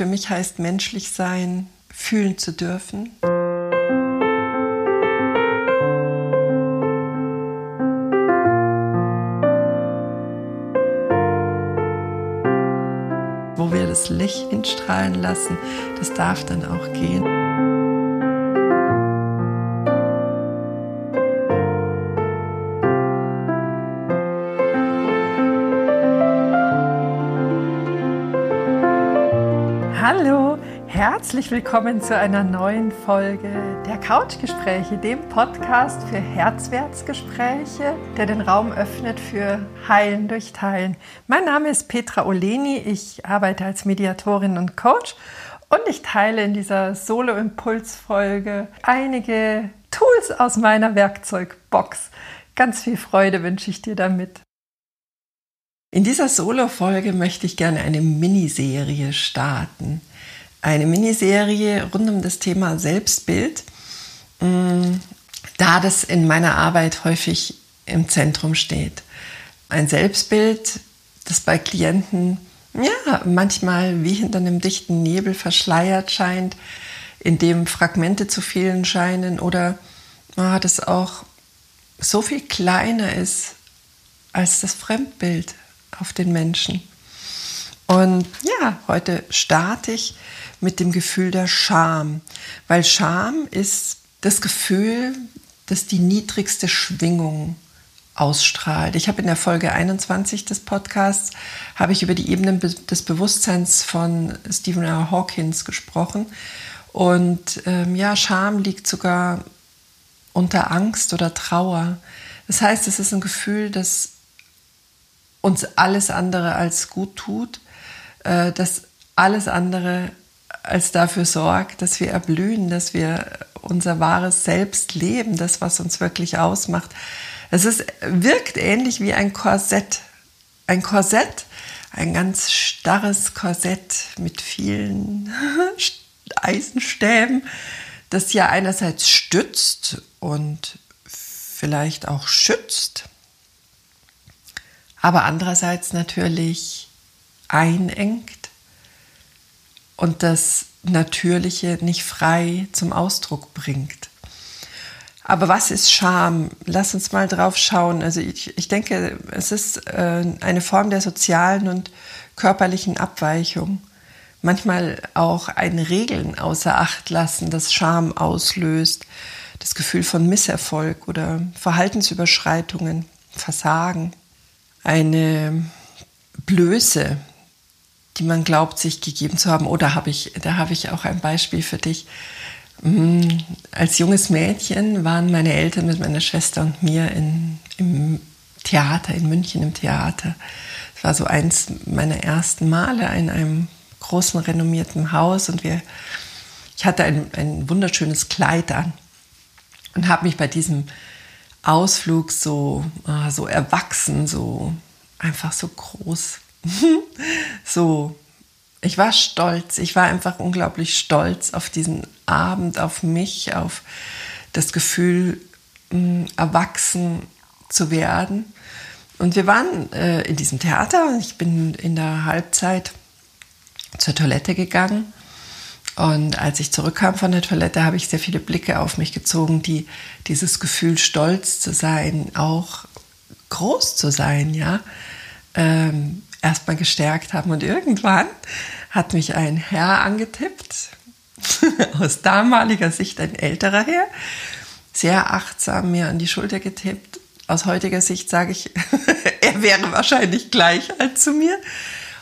für mich heißt menschlich sein, fühlen zu dürfen. Wo wir das Licht hinstrahlen lassen, das darf dann auch gehen. Hallo, herzlich willkommen zu einer neuen Folge der Couchgespräche, dem Podcast für Herzwertsgespräche, der den Raum öffnet für Heilen durch Teilen. Mein Name ist Petra Oleni, ich arbeite als Mediatorin und Coach und ich teile in dieser Solo-Impuls-Folge einige Tools aus meiner Werkzeugbox. Ganz viel Freude wünsche ich dir damit. In dieser Solo-Folge möchte ich gerne eine Miniserie starten. Eine Miniserie rund um das Thema Selbstbild, mm, da das in meiner Arbeit häufig im Zentrum steht. Ein Selbstbild, das bei Klienten ja manchmal wie hinter einem dichten Nebel verschleiert scheint, in dem Fragmente zu fehlen scheinen oder oh, das auch so viel kleiner ist als das Fremdbild, auf den Menschen. Und ja, heute starte ich mit dem Gefühl der Scham, weil Scham ist das Gefühl, das die niedrigste Schwingung ausstrahlt. Ich habe in der Folge 21 des Podcasts habe ich über die Ebenen des Bewusstseins von Stephen R. Hawkins gesprochen und ähm, ja, Scham liegt sogar unter Angst oder Trauer. Das heißt, es ist ein Gefühl, das uns alles andere als gut tut, äh, dass alles andere als dafür sorgt, dass wir erblühen, dass wir unser wahres Selbst leben, das, was uns wirklich ausmacht. Es ist, wirkt ähnlich wie ein Korsett. Ein Korsett, ein ganz starres Korsett mit vielen Eisenstäben, das ja einerseits stützt und vielleicht auch schützt, aber andererseits natürlich einengt und das Natürliche nicht frei zum Ausdruck bringt. Aber was ist Scham? Lass uns mal drauf schauen. Also ich, ich denke, es ist äh, eine Form der sozialen und körperlichen Abweichung. Manchmal auch ein Regeln außer Acht lassen, das Scham auslöst. Das Gefühl von Misserfolg oder Verhaltensüberschreitungen, Versagen eine Blöße, die man glaubt, sich gegeben zu haben. Oder habe ich, da habe ich auch ein Beispiel für dich. Mm, als junges Mädchen waren meine Eltern mit meiner Schwester und mir in, im Theater, in München im Theater. Es war so eins meiner ersten Male in einem großen, renommierten Haus und wir, ich hatte ein, ein wunderschönes Kleid an und habe mich bei diesem Ausflug so, ah, so erwachsen, so einfach so groß. so, ich war stolz. Ich war einfach unglaublich stolz auf diesen Abend, auf mich, auf das Gefühl, mm, erwachsen zu werden. Und wir waren äh, in diesem Theater und ich bin in der Halbzeit zur Toilette gegangen und als ich zurückkam von der Toilette, habe ich sehr viele Blicke auf mich gezogen, die dieses Gefühl, stolz zu sein, auch groß zu sein, ja, ähm, erstmal gestärkt haben. Und irgendwann hat mich ein Herr angetippt, aus damaliger Sicht ein älterer Herr, sehr achtsam mir an die Schulter getippt. Aus heutiger Sicht sage ich, er wäre wahrscheinlich gleich alt zu mir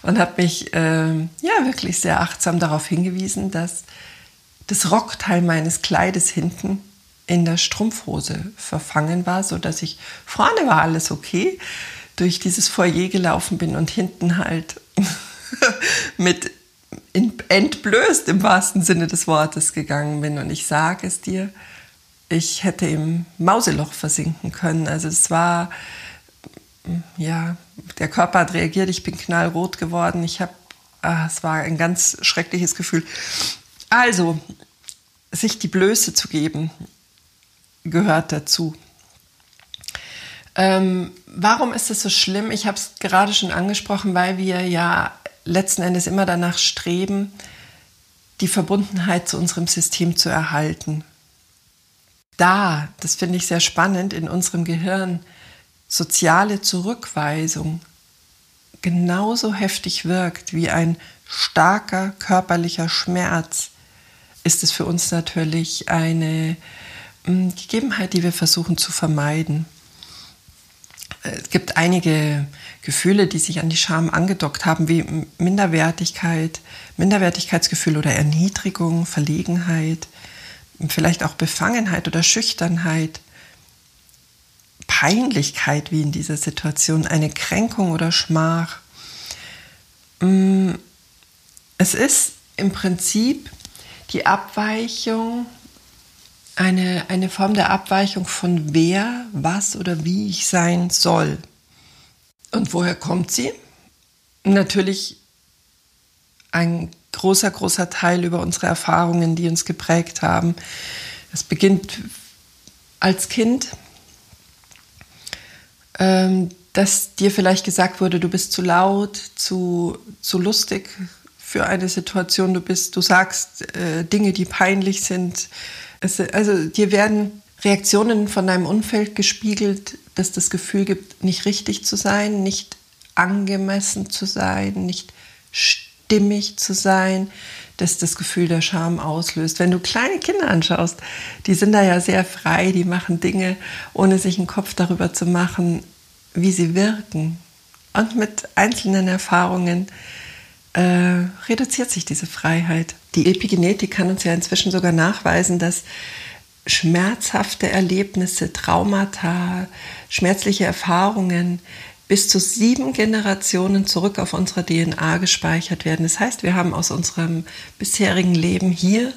und habe mich äh, ja wirklich sehr achtsam darauf hingewiesen, dass das Rockteil meines Kleides hinten in der Strumpfhose verfangen war, so dass ich vorne war alles okay, durch dieses Foyer gelaufen bin und hinten halt mit entblößt im wahrsten Sinne des Wortes gegangen bin. Und ich sage es dir, ich hätte im Mauseloch versinken können. Also es war ja, der Körper hat reagiert, ich bin knallrot geworden. Ich habe, ah, es war ein ganz schreckliches Gefühl. Also, sich die Blöße zu geben, gehört dazu. Ähm, warum ist es so schlimm? Ich habe es gerade schon angesprochen, weil wir ja letzten Endes immer danach streben, die Verbundenheit zu unserem System zu erhalten. Da, das finde ich sehr spannend, in unserem Gehirn soziale Zurückweisung genauso heftig wirkt wie ein starker körperlicher Schmerz, ist es für uns natürlich eine mm, Gegebenheit, die wir versuchen zu vermeiden. Es gibt einige Gefühle, die sich an die Scham angedockt haben, wie Minderwertigkeit, Minderwertigkeitsgefühl oder Erniedrigung, Verlegenheit, vielleicht auch Befangenheit oder Schüchternheit, Peinlichkeit wie in dieser Situation, eine Kränkung oder Schmach. Mm, es ist im Prinzip die Abweichung, eine, eine Form der Abweichung von wer, was oder wie ich sein soll. Und woher kommt sie? Natürlich ein großer, großer Teil über unsere Erfahrungen, die uns geprägt haben. Es beginnt als Kind, ähm, dass dir vielleicht gesagt wurde, du bist zu laut, zu, zu lustig für eine Situation, du bist, du sagst äh, Dinge, die peinlich sind. Es, also dir werden Reaktionen von deinem Umfeld gespiegelt, dass das Gefühl gibt, nicht richtig zu sein, nicht angemessen zu sein, nicht stimmig zu sein, dass das Gefühl der Scham auslöst. Wenn du kleine Kinder anschaust, die sind da ja sehr frei, die machen Dinge, ohne sich einen Kopf darüber zu machen, wie sie wirken. Und mit einzelnen Erfahrungen äh, reduziert sich diese Freiheit. Die Epigenetik kann uns ja inzwischen sogar nachweisen, dass schmerzhafte Erlebnisse, Traumata, schmerzliche Erfahrungen bis zu sieben Generationen zurück auf unserer DNA gespeichert werden. Das heißt, wir haben aus unserem bisherigen Leben hier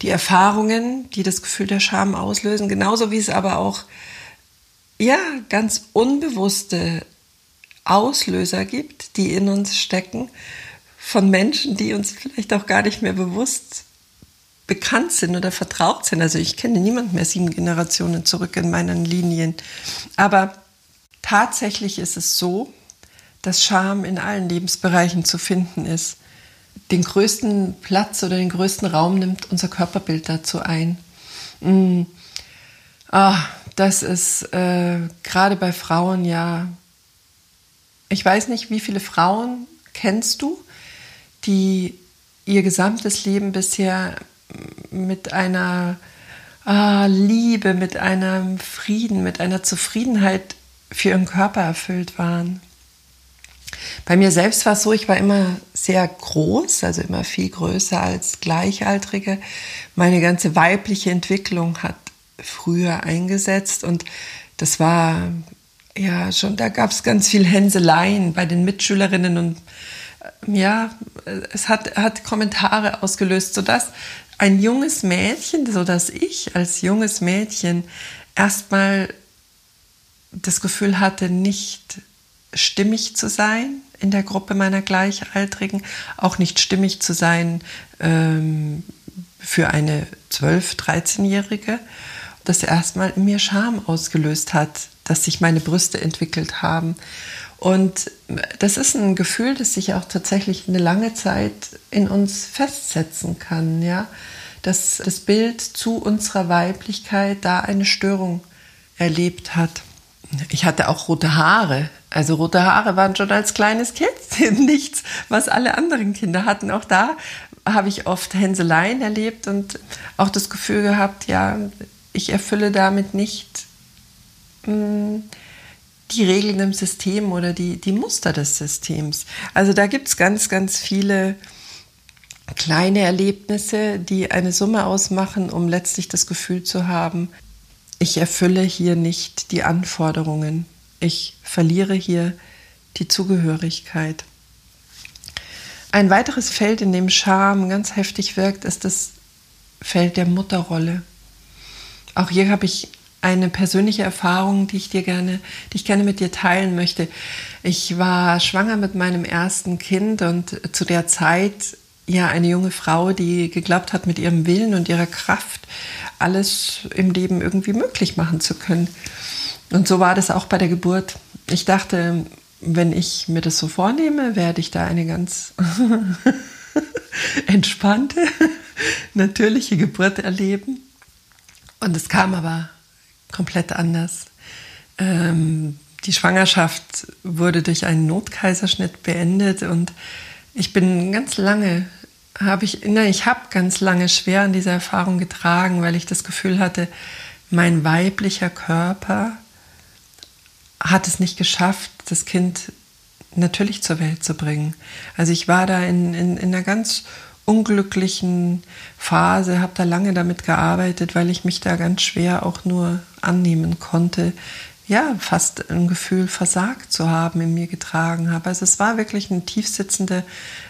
die Erfahrungen, die das Gefühl der Scham auslösen, genauso wie es aber auch ja ganz unbewusste Auslöser gibt, die in uns stecken von Menschen, die uns vielleicht auch gar nicht mehr bewusst bekannt sind oder vertraut sind. Also ich kenne niemand mehr sieben Generationen zurück in meinen Linien. Aber Tatsächlich ist es so, dass Scham in allen Lebensbereichen zu finden ist. Den größten Platz oder den größten Raum nimmt unser Körperbild dazu ein. Mm. Ah, das ist äh, gerade bei Frauen ja. Ich weiß nicht, wie viele Frauen kennst du, die ihr gesamtes Leben bisher mit einer ah, Liebe, mit einem Frieden, mit einer Zufriedenheit für ihren Körper erfüllt waren. Bei mir selbst war es so, ich war immer sehr groß, also immer viel größer als Gleichaltrige. Meine ganze weibliche Entwicklung hat früher eingesetzt und das war ja schon, da gab es ganz viel Hänseleien bei den Mitschülerinnen und äh, ja, es hat, hat Kommentare ausgelöst, sodass ein junges Mädchen, sodass ich als junges Mädchen erstmal das Gefühl hatte, nicht stimmig zu sein in der Gruppe meiner Gleichaltrigen, auch nicht stimmig zu sein ähm, für eine 12-, 13-Jährige, das erstmal in mir Scham ausgelöst hat, dass sich meine Brüste entwickelt haben. Und das ist ein Gefühl, das sich auch tatsächlich eine lange Zeit in uns festsetzen kann, ja, dass das Bild zu unserer Weiblichkeit da eine Störung erlebt hat. Ich hatte auch rote Haare. Also rote Haare waren schon als kleines Kind nichts, was alle anderen Kinder hatten. Auch da habe ich oft Hänseleien erlebt und auch das Gefühl gehabt, ja, ich erfülle damit nicht mh, hm, die Regeln im System oder die, die Muster des Systems. Also da gibt es ganz, ganz viele kleine Erlebnisse, die eine Summe ausmachen, um letztlich das Gefühl zu haben, ich erfülle hier nicht die Anforderungen. Ich verliere hier die Zugehörigkeit. Ein weiteres Feld, in dem Scham ganz heftig wirkt, ist das Feld der Mutterrolle. Auch hier habe ich eine persönliche Erfahrung, die ich dir gerne, die ich gerne mit dir teilen möchte. Ich war schwanger mit meinem ersten Kind und zu der Zeit ja eine junge Frau, die geglaubt hat, mit ihrem Willen und ihrer Kraft alles im Leben irgendwie möglich machen zu können. Und so war das auch bei der Geburt. Ich dachte, wenn ich mir das so vornehme, werde ich da eine ganz entspannte, natürliche Geburt erleben. Und es kam aber komplett anders. Ähm, die Schwangerschaft wurde durch einen Notkaiserschnitt beendet und ich bin ganz lange, habe ich, nein, ich habe ganz lange schwer an dieser Erfahrung getragen, weil ich das Gefühl hatte, mein weiblicher Körper hat es nicht geschafft, das Kind natürlich zur Welt zu bringen. Also ich war da in, in, in einer ganz unglücklichen Phase, habe da lange damit gearbeitet, weil ich mich da ganz schwer auch nur annehmen konnte, ja, fast ein Gefühl versagt zu haben in mir getragen habe. Also es war wirklich eine tiefsitzende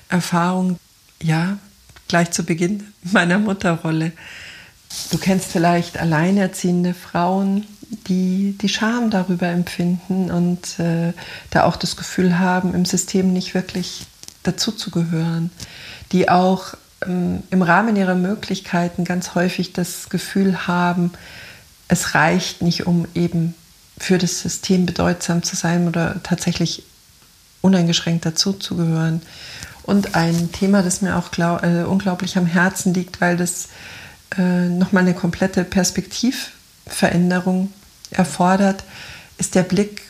Erfahrung, ja, gleich zu Beginn meiner Mutterrolle. Du kennst vielleicht alleinerziehende Frauen, die die Scham darüber empfinden und äh, da auch das Gefühl haben, im System nicht wirklich dazuzugehören, die auch ähm, im Rahmen ihrer Möglichkeiten ganz häufig das Gefühl haben, es reicht nicht, um eben für das System bedeutsam zu sein oder tatsächlich uneingeschränkt dazuzugehören. Und ein Thema, das mir auch glaub, äh, unglaublich am Herzen liegt, weil das äh, nochmal eine komplette Perspektivveränderung erfordert, ist der Blick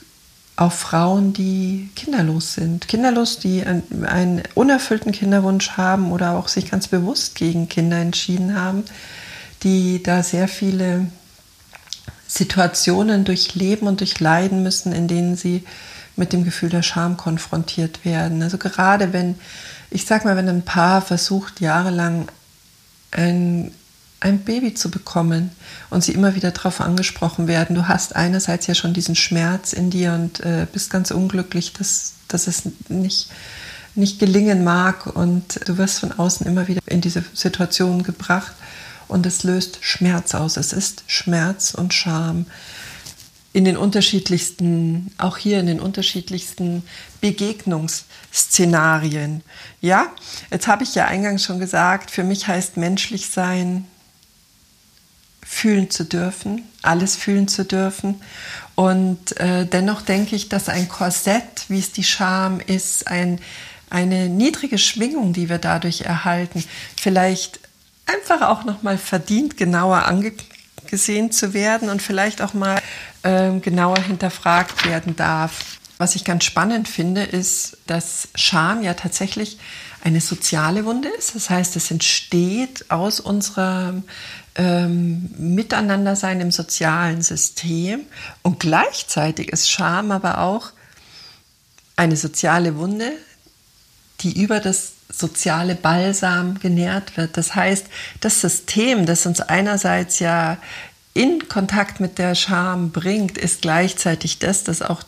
auf Frauen, die kinderlos sind. Kinderlos, die einen, einen unerfüllten Kinderwunsch haben oder auch sich ganz bewusst gegen Kinder entschieden haben, die da sehr viele Situationen durchleben und durchleiden müssen, in denen sie mit dem Gefühl der Scham konfrontiert werden. Also gerade wenn, ich sag mal, wenn ein Paar versucht, jahrelang ein ein Baby zu bekommen und sie immer wieder darauf angesprochen werden. Du hast einerseits ja schon diesen Schmerz in dir und äh, bist ganz unglücklich, dass, dass es nicht, nicht gelingen mag und du wirst von außen immer wieder in diese Situation gebracht und es löst Schmerz aus. Es ist Schmerz und Scham in den unterschiedlichsten, auch hier in den unterschiedlichsten Begegnungsszenarien. Ja, jetzt habe ich ja eingangs schon gesagt, für mich heißt menschlich sein fühlen zu dürfen, alles fühlen zu dürfen. Und äh, dennoch denke ich, dass ein Korsett, wie es die Scham ist, ein, eine niedrige Schwingung, die wir dadurch erhalten, vielleicht einfach auch noch mal verdient, genauer angesehen zu werden und vielleicht auch mal äh, genauer hinterfragt werden darf. Was ich ganz spannend finde, ist, dass Scham ja tatsächlich eine soziale Wunde ist. Das heißt, es entsteht aus unserem ähm, Miteinandersein im sozialen System und gleichzeitig ist Scham aber auch eine soziale Wunde, die über das soziale Balsam genährt wird. Das heißt, das System, das uns einerseits ja in Kontakt mit der Scham bringt, ist gleichzeitig das, das auch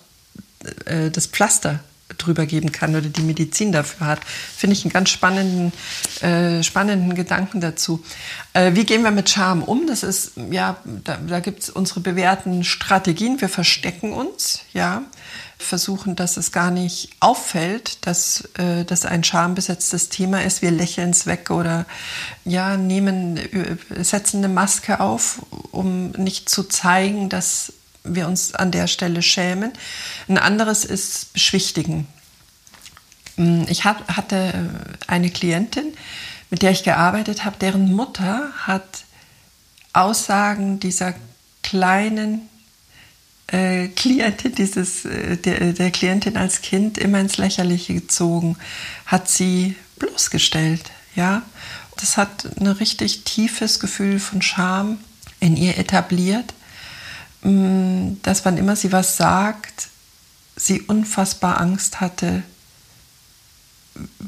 äh, das Pflaster drüber geben kann oder die Medizin dafür hat. Finde ich einen ganz spannenden, äh, spannenden Gedanken dazu. Äh, wie gehen wir mit Scham um? Das ist, ja, da, da gibt es unsere bewährten Strategien. Wir verstecken uns, ja, versuchen, dass es gar nicht auffällt, dass äh, das ein schambesetztes Thema ist. Wir lächeln es weg oder ja, nehmen, äh, setzen eine Maske auf, um nicht zu zeigen, dass wir uns an der Stelle schämen. Ein anderes ist beschwichtigen. Mm, ich hatte eine Klientin, mit der ich gearbeitet habe, deren Mutter hat Aussagen dieser kleinen äh, Klientin, dieses, äh, der, der Klientin als Kind immer ins Lächerliche gezogen, hat sie bloßgestellt. Ja? Das hat ein richtig tiefes Gefühl von Scham in ihr etabliert. Mm, dass wann immer sie was sagt, sie unfassbar Angst hatte,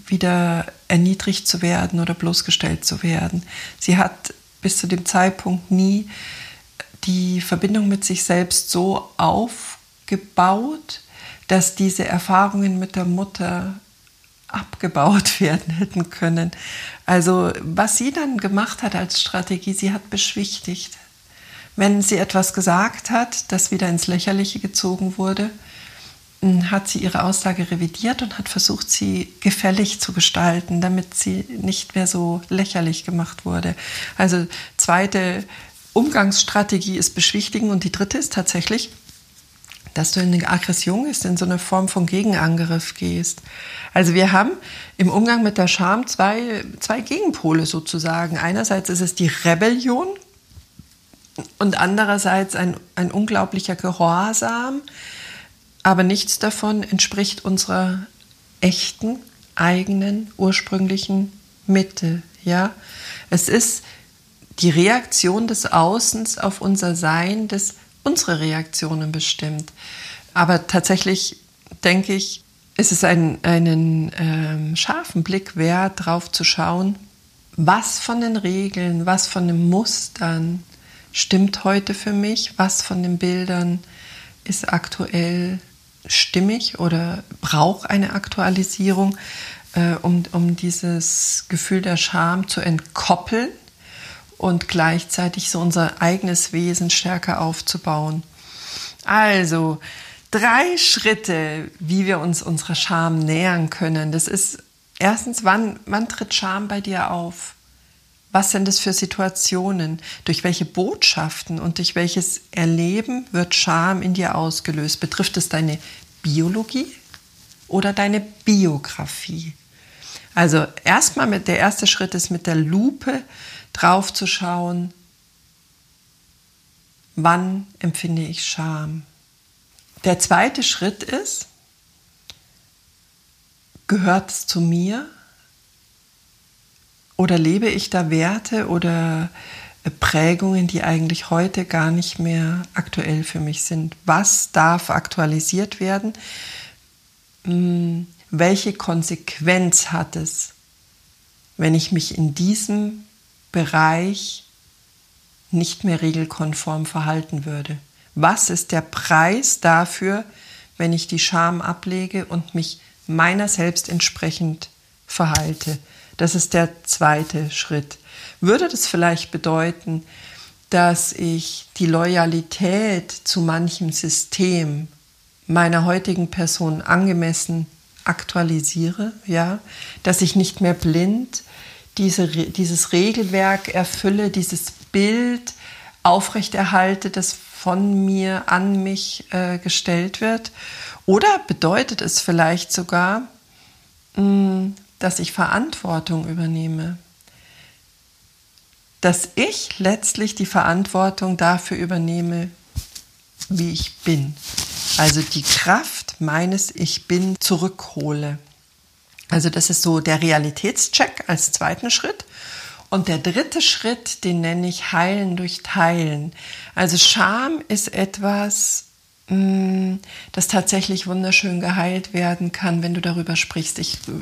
wieder erniedrigt zu werden oder bloßgestellt zu werden. Sie hat bis zu dem Zeitpunkt nie die Verbindung mit sich selbst so aufgebaut, dass diese Erfahrungen mit der Mutter abgebaut werden hätten können. Also was sie dann gemacht hat als Strategie, sie hat beschwichtigt. Wenn sie etwas gesagt hat, das wieder ins Lächerliche gezogen wurde, hm, hat sie ihre Aussage revidiert und hat versucht, sie gefällig zu gestalten, damit sie nicht mehr so lächerlich gemacht wurde. Also zweite Umgangsstrategie ist beschwichtigen und die dritte ist tatsächlich dass du in eine Aggression gehst, in so eine Form von Gegenangriff gehst. Also wir haben im Umgang mit der Scham zwei, zwei Gegenpole sozusagen. Einerseits ist es die Rebellion und andererseits ein, ein unglaublicher Gehorsam, aber nichts davon entspricht unserer echten, eigenen, ursprünglichen Mitte. Ja, es ist die Reaktion des Außens auf unser Sein, das unsere Reaktionen bestimmt. Aber tatsächlich denke ich, ist es ein, einen ähm, scharfen Blick wert, darauf zu schauen, was von den Regeln, was von den Mustern stimmt heute für mich, was von den Bildern ist aktuell stimmig oder braucht eine Aktualisierung, äh, um, um dieses Gefühl der Scham zu entkoppeln und gleichzeitig so unser eigenes Wesen stärker aufzubauen. Also, drei Schritte, wie wir uns unserer Scham nähern können. Das ist erstens, wann, wann tritt Scham bei dir auf? Was sind das für Situationen? Durch welche Botschaften und durch welches Erleben wird Scham in dir ausgelöst? Betrifft es deine Biologie oder deine Biografie? Also erstmal mit der erste Schritt ist mit der Lupe drauf zu schauen, wann empfinde ich Scham. Der zweite Schritt ist, gehört es zu mir oder lebe ich da Werte oder Prägungen, die eigentlich heute gar nicht mehr aktuell für mich sind? Was darf aktualisiert werden? Hm, welche Konsequenz hat es, wenn ich mich in diesem Bereich nicht mehr regelkonform verhalten würde. Was ist der Preis dafür, wenn ich die Scham ablege und mich meiner selbst entsprechend verhalte? Das ist der zweite Schritt. Würde das vielleicht bedeuten, dass ich die Loyalität zu manchem System meiner heutigen Person angemessen aktualisiere, ja, dass ich nicht mehr blind diese, dieses Regelwerk erfülle, dieses Bild aufrechterhalte, das von mir an mich äh, gestellt wird? Oder bedeutet es vielleicht sogar, mh, mm, dass ich Verantwortung übernehme? Dass ich letztlich die Verantwortung dafür übernehme, wie ich bin. Also die Kraft meines Ich Bin zurückhole. Also das ist so der Realitätscheck als zweiten Schritt. Und der dritte Schritt, den nenne ich Heilen durch Teilen. Also Scham ist etwas, mm, das tatsächlich wunderschön geheilt werden kann, wenn du darüber sprichst. Ich äh,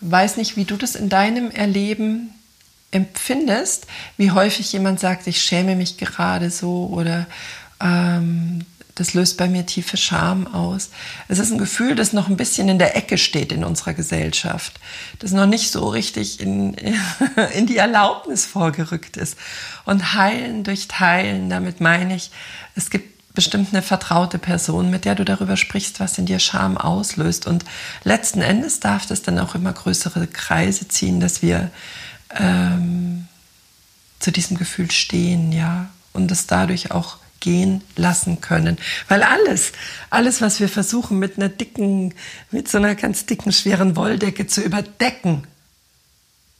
weiß nicht, wie du das in deinem Erleben empfindest, wie häufig jemand sagt, ich schäme mich gerade so oder ähm, das löst bei mir tiefe Scham aus. Es ist ein Gefühl, das noch ein bisschen in der Ecke steht in unserer Gesellschaft, das noch nicht so richtig in, in die Erlaubnis vorgerückt ist. Und heilen durch Teilen, damit meine ich, es gibt bestimmt eine vertraute Person, mit der du darüber sprichst, was in dir Scham auslöst. Und letzten Endes darf das dann auch immer größere Kreise ziehen, dass wir ähm, zu diesem Gefühl stehen, ja, und es dadurch auch gehen lassen können. Weil alles, alles, was wir versuchen mit einer dicken, mit so einer ganz dicken, schweren Wolldecke zu überdecken,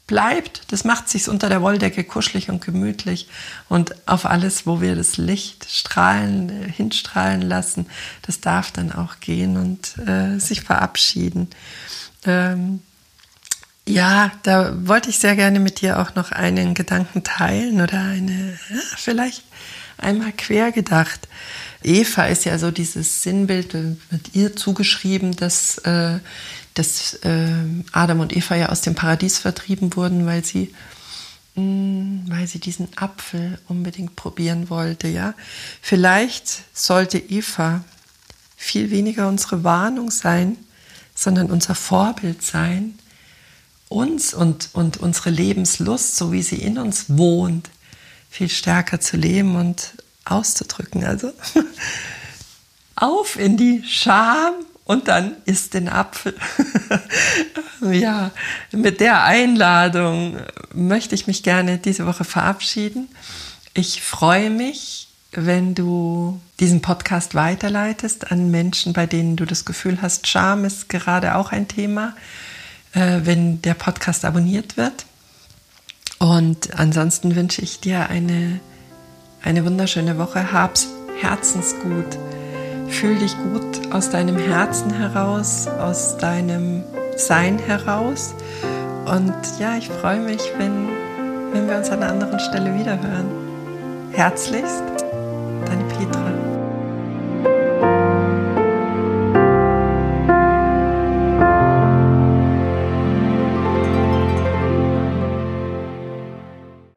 bleibt, das macht sich unter der Wolldecke kuschelig und gemütlich. Und auf alles, wo wir das Licht strahlen, äh, hinstrahlen lassen, das darf dann auch gehen und äh, sich verabschieden. Ähm, ja, da wollte ich sehr gerne mit dir auch noch einen Gedanken teilen oder eine, ja, vielleicht einmal quer gedacht. Eva ist ja so dieses Sinnbild, wird ihr zugeschrieben, dass, äh, dass äh, Adam und Eva ja aus dem Paradies vertrieben wurden, weil sie, mh, mm, weil sie diesen Apfel unbedingt probieren wollte. Ja, vielleicht sollte Eva viel weniger unsere Warnung sein, sondern unser Vorbild sein, uns und, und unsere Lebenslust, so wie sie in uns wohnt, viel stärker zu leben und auszudrücken. Also auf in die Scham und dann isst den Apfel. ja, mit der Einladung möchte ich mich gerne diese Woche verabschieden. Ich freue mich wenn du diesen Podcast weiterleitest an Menschen, bei denen du das Gefühl hast, Scham ist gerade auch ein Thema, äh, wenn der Podcast abonniert wird. Und ansonsten wünsche ich dir eine, eine wunderschöne Woche. Hab's herzensgut. Fühl dich gut aus deinem Herzen heraus, aus deinem Sein heraus. Und ja, ich freue mich, wenn, wenn wir uns an einer anderen Stelle wiederhören. Herzlichst,